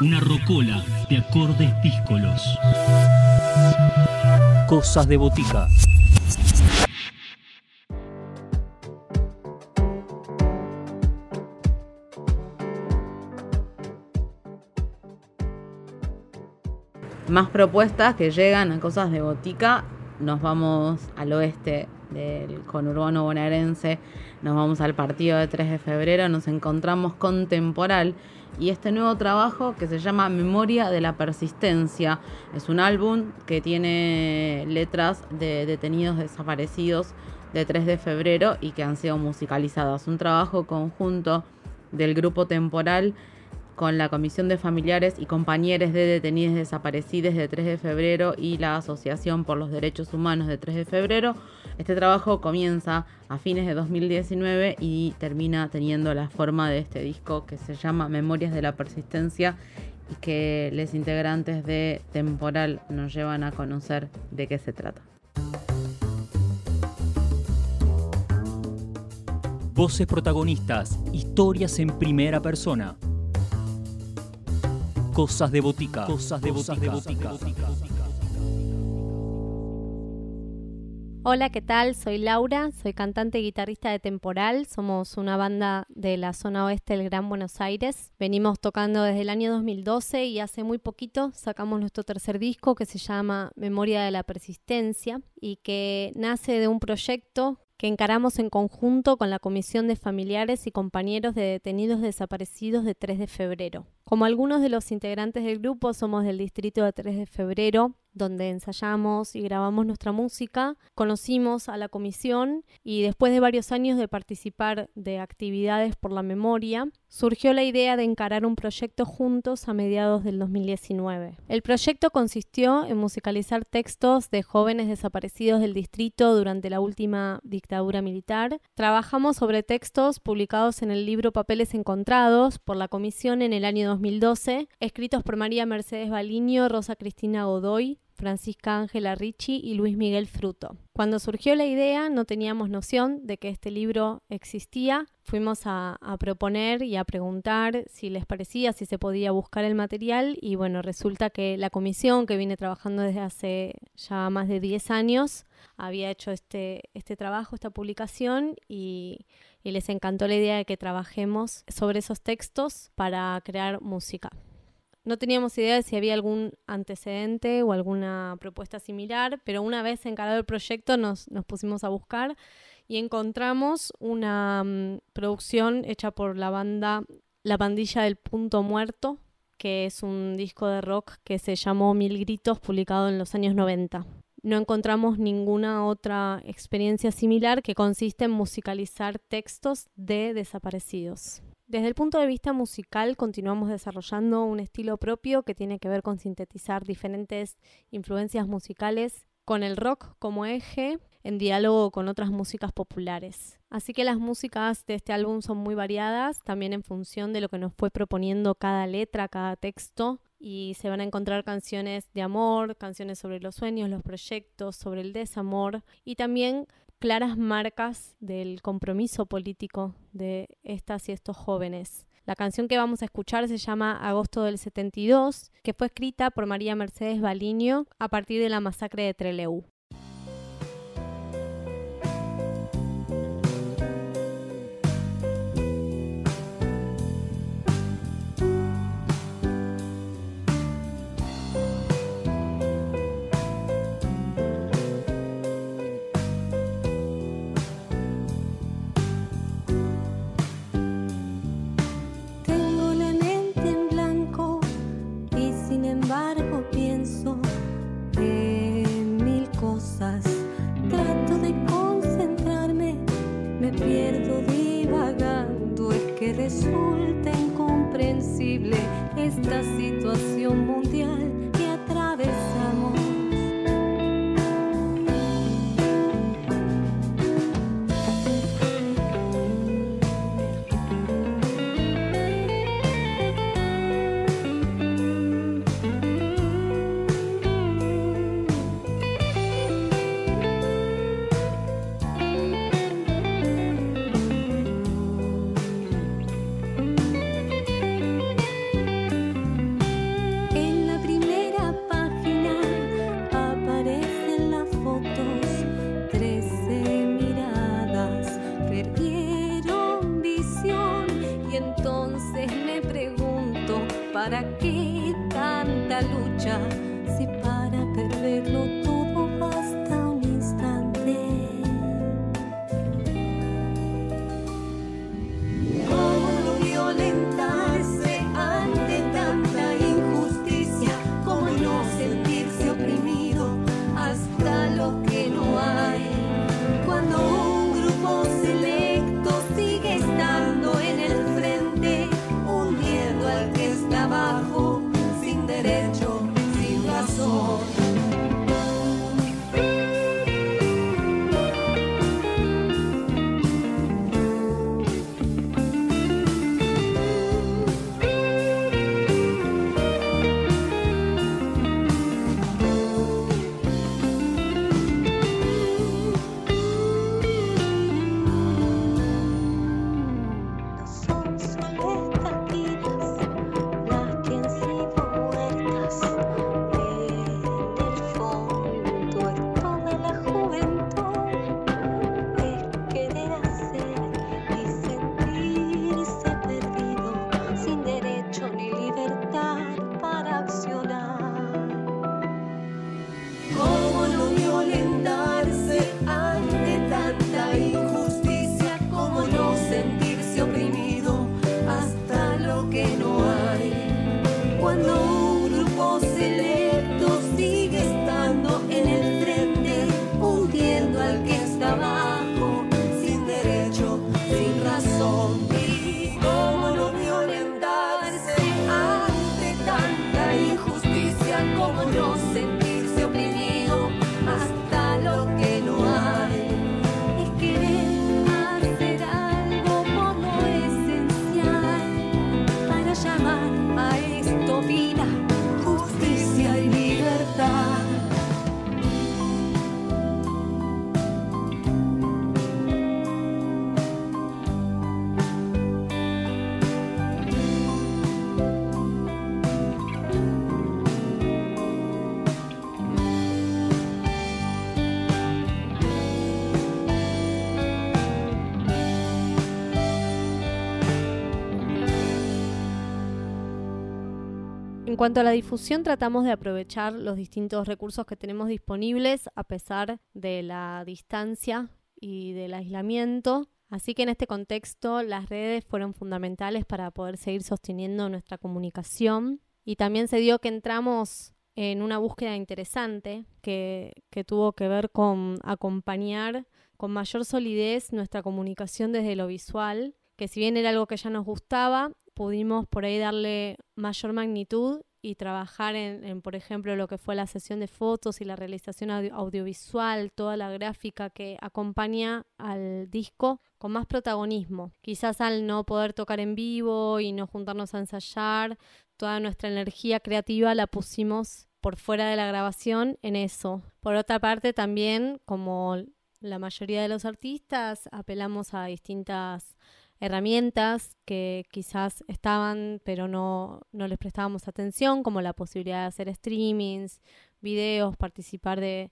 Una rocola de acordes díscolos. Cosas de botica. Más propuestas que llegan a Cosas de Botica. Nos vamos al oeste del conurbano bonaerense, nos vamos al partido de 3 de febrero, nos encontramos con Temporal y este nuevo trabajo que se llama Memoria de la Persistencia. Es un álbum que tiene letras de detenidos desaparecidos de 3 de febrero y que han sido musicalizadas. Un trabajo conjunto del grupo Temporal con la Comisión de Familiares y Compañeros de Detenidos Desaparecidos de 3 de febrero y la Asociación por los Derechos Humanos de 3 de febrero. Este trabajo comienza a fines de 2019 y termina teniendo la forma de este disco que se llama Memorias de la Persistencia y que los integrantes de Temporal nos llevan a conocer de qué se trata. Voces protagonistas, historias en primera persona. Cosas de botica. Cosas de botica. Hola, ¿qué tal? Soy Laura, soy cantante y guitarrista de Temporal. Somos una banda de la zona oeste del Gran Buenos Aires. Venimos tocando desde el año 2012 y hace muy poquito sacamos nuestro tercer disco que se llama Memoria de la Persistencia y que nace de un proyecto que encaramos en conjunto con la Comisión de Familiares y Compañeros de Detenidos Desaparecidos de 3 de febrero. Como algunos de los integrantes del grupo somos del distrito de 3 de febrero, donde ensayamos y grabamos nuestra música, conocimos a la comisión y después de varios años de participar de actividades por la memoria, surgió la idea de encarar un proyecto juntos a mediados del 2019. El proyecto consistió en musicalizar textos de jóvenes desaparecidos del distrito durante la última dictadura militar. Trabajamos sobre textos publicados en el libro Papeles Encontrados por la comisión en el año 2012, escritos por María Mercedes Baliño, Rosa Cristina Godoy, Francisca Ángela Ricci y Luis Miguel Fruto. Cuando surgió la idea no teníamos noción de que este libro existía. Fuimos a, proponer y a preguntar si les parecía, si se podía buscar el material y bueno, resulta que la comisión que viene trabajando desde hace ya más de 10 años había hecho este, este trabajo, esta publicación y, y les encantó la idea de que trabajemos sobre esos textos para crear música. No teníamos idea de si había algún antecedente o alguna propuesta similar, pero una vez encarado el proyecto nos, pusimos a buscar y encontramos una mm, producción hecha por la banda La Pandilla del Punto Muerto, que es un disco de rock que se llamó Mil Gritos, publicado en los años 90. No encontramos ninguna otra experiencia similar que consiste en musicalizar textos de desaparecidos. Desde el punto de vista musical, continuamos desarrollando un estilo propio que tiene que ver con sintetizar diferentes influencias musicales con el rock como eje en diálogo con otras músicas populares. Así que las músicas de este álbum son muy variadas, también en función de lo que nos fue proponiendo cada letra, cada texto, y se van a encontrar canciones de amor, canciones sobre los sueños, los proyectos, sobre el desamor y también claras marcas del compromiso político de estas y estos jóvenes. La canción que vamos a escuchar se llama Agosto del 72, que fue escrita por María Mercedes Baliño a partir de la masacre de Trelew. somebody En cuanto a la difusión, tratamos de aprovechar los distintos recursos que tenemos disponibles a pesar de la distancia y del aislamiento. Así que en este contexto las redes fueron fundamentales para poder seguir sosteniendo nuestra comunicación. Y también se dio que entramos en una búsqueda interesante que, tuvo que ver con acompañar con mayor solidez nuestra comunicación desde lo visual, que si bien era algo que ya nos gustaba, pudimos por ahí darle mayor magnitud y trabajar en, en, por ejemplo, lo que fue la sesión de fotos y la realización audio audiovisual, toda la gráfica que acompaña al disco con más protagonismo. Quizás al no poder tocar en vivo y no juntarnos a ensayar, toda nuestra energía creativa la pusimos por fuera de la grabación en eso. Por otra parte, también, como la mayoría de los artistas, apelamos a distintas herramientas que quizás estaban pero no, no les prestábamos atención, como la posibilidad de hacer streamings, videos, participar de,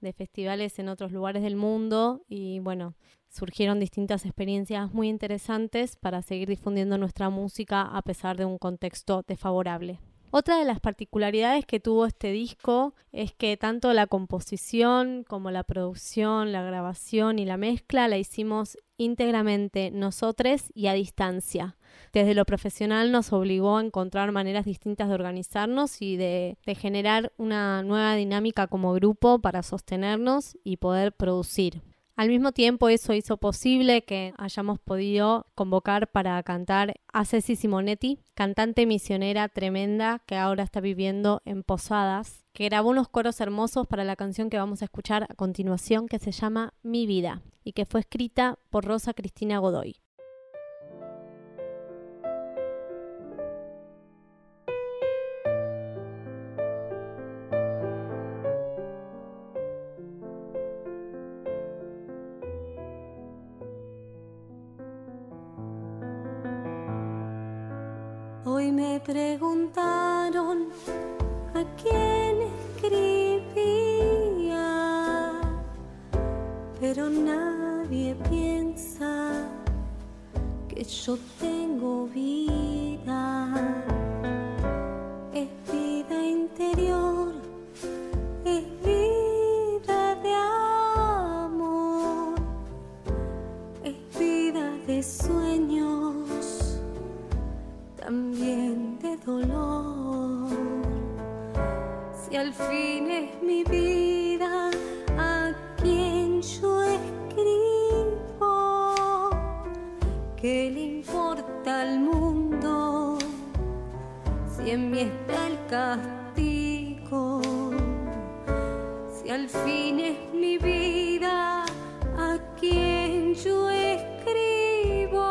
de festivales en otros lugares del mundo y bueno, surgieron distintas experiencias muy interesantes para seguir difundiendo nuestra música a pesar de un contexto desfavorable. Otra de las particularidades que tuvo este disco es que tanto la composición como la producción, la grabación y la mezcla la hicimos íntegramente nosotros y a distancia. Desde lo profesional nos obligó a encontrar maneras distintas de organizarnos y de, de generar una nueva dinámica como grupo para sostenernos y poder producir. Al mismo tiempo eso hizo posible que hayamos podido convocar para cantar a Ceci Simonetti, cantante misionera tremenda que ahora está viviendo en Posadas, que grabó unos coros hermosos para la canción que vamos a escuchar a continuación que se llama Mi vida y que fue escrita por Rosa Cristina Godoy. pero nadie piensa que yo tengo vida. Es vida interior, es vida de amor, es vida de sueños, también de dolor. Si al fin en mí está el castigo? Si al fin es mi vida a quien yo escribo,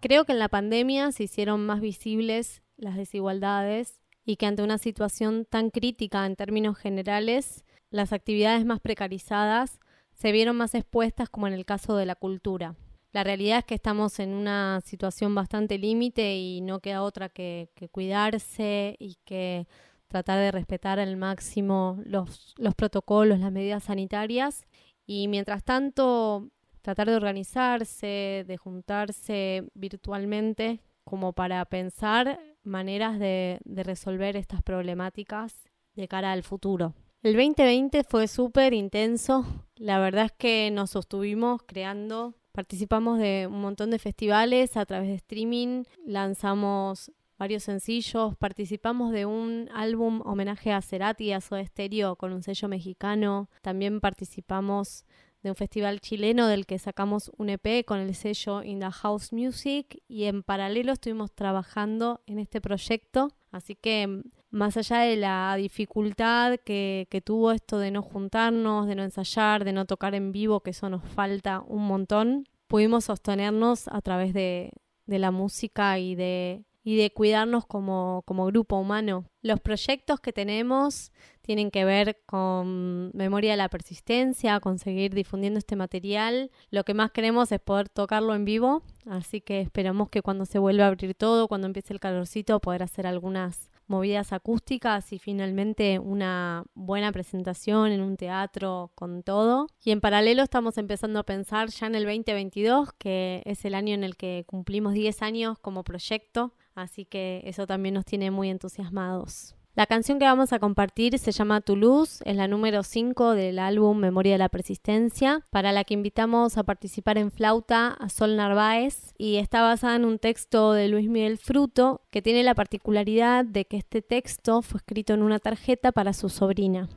Creo que en la pandemia se hicieron más visibles las desigualdades y que ante una situación tan crítica en términos generales, las actividades más precarizadas se vieron más expuestas como en el caso de la cultura. La realidad es que estamos en una situación bastante límite y no queda otra que, cuidarse y que tratar de respetar al máximo los, los protocolos, las medidas sanitarias. Y mientras tanto, tratar de organizarse, de juntarse virtualmente como para pensar maneras de, resolver estas problemáticas de cara al futuro. El 2020 fue súper intenso, la verdad es que nos sostuvimos creando, participamos de un montón de festivales a través de streaming, lanzamos varios sencillos, participamos de un álbum homenaje a Cerati y a Soda Stereo con un sello mexicano, también participamos de un festival chileno del que sacamos un EP con el sello In the House Music y en paralelo estuvimos trabajando en este proyecto. Así que más allá de la dificultad que, que tuvo esto de no juntarnos, de no ensayar, de no tocar en vivo, que eso nos falta un montón, pudimos sostenernos a través de, de la música y de, y de cuidarnos como, como grupo humano. Los proyectos que tenemos tienen que ver con memoria de la persistencia, con seguir difundiendo este material. Lo que más queremos es poder tocarlo en vivo, así que esperamos que cuando se vuelva a abrir todo, cuando empiece el calorcito, poder hacer algunas movidas acústicas y finalmente una buena presentación en un teatro con todo. Y en paralelo estamos empezando a pensar ya en el 2022, que es el año en el que cumplimos 10 años como proyecto, así que eso también nos tiene muy entusiasmados. La canción que vamos a compartir se llama Toulouse, es la número 5 del álbum Memoria de la Persistencia, para la que invitamos a participar en flauta a Sol Narváez y está basada en un texto de Luis Miguel Fruto que tiene la particularidad de que este texto fue escrito en una tarjeta para su sobrina.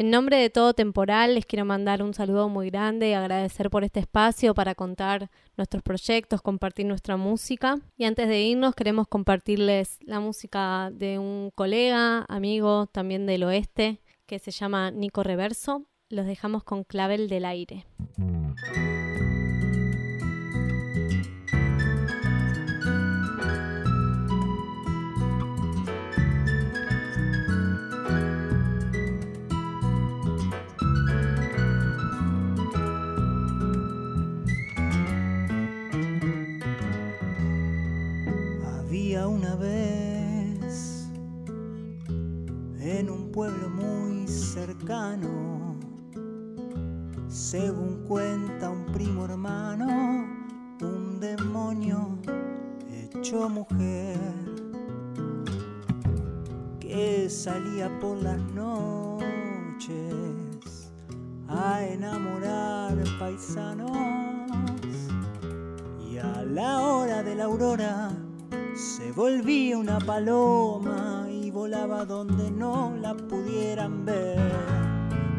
En nombre de todo temporal les quiero mandar un saludo muy grande y agradecer por este espacio para contar nuestros proyectos, compartir nuestra música. Y antes de irnos queremos compartirles la música de un colega, amigo también del oeste, que se llama Nico Reverso. Los dejamos con Clavel del Aire. Una vez en un pueblo muy cercano, según cuenta un primo hermano, un demonio hecho mujer que salía por las noches a enamorar paisanos. Y a la hora de la aurora se volvía una paloma y volaba donde no la pudieran ver.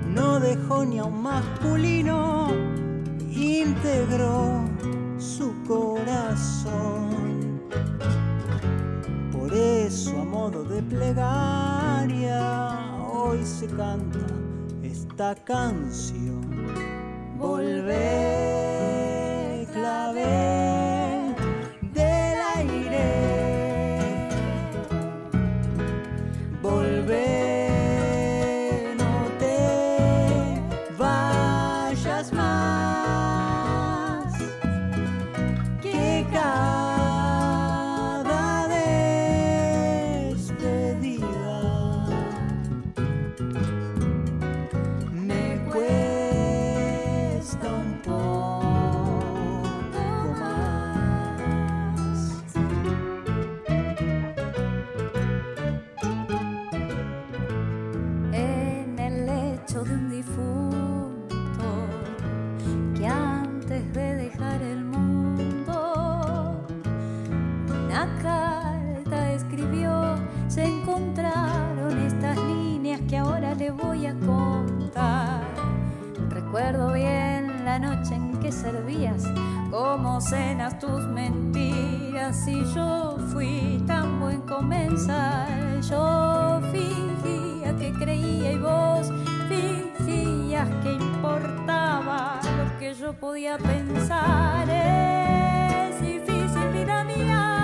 No dejó ni a un masculino, integró su corazón. Por eso a modo de plegaria hoy se canta esta canción. Volver, clave y yo fui tan buen comensal. Yo fingía que creía y vos fingías que importaba lo que yo podía pensar. Es difícil, vida mía,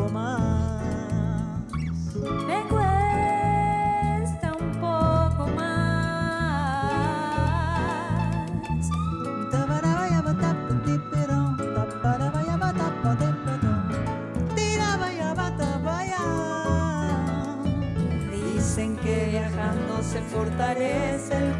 poco más. Me cuesta un poco más. Dicen que viajando se fortalece el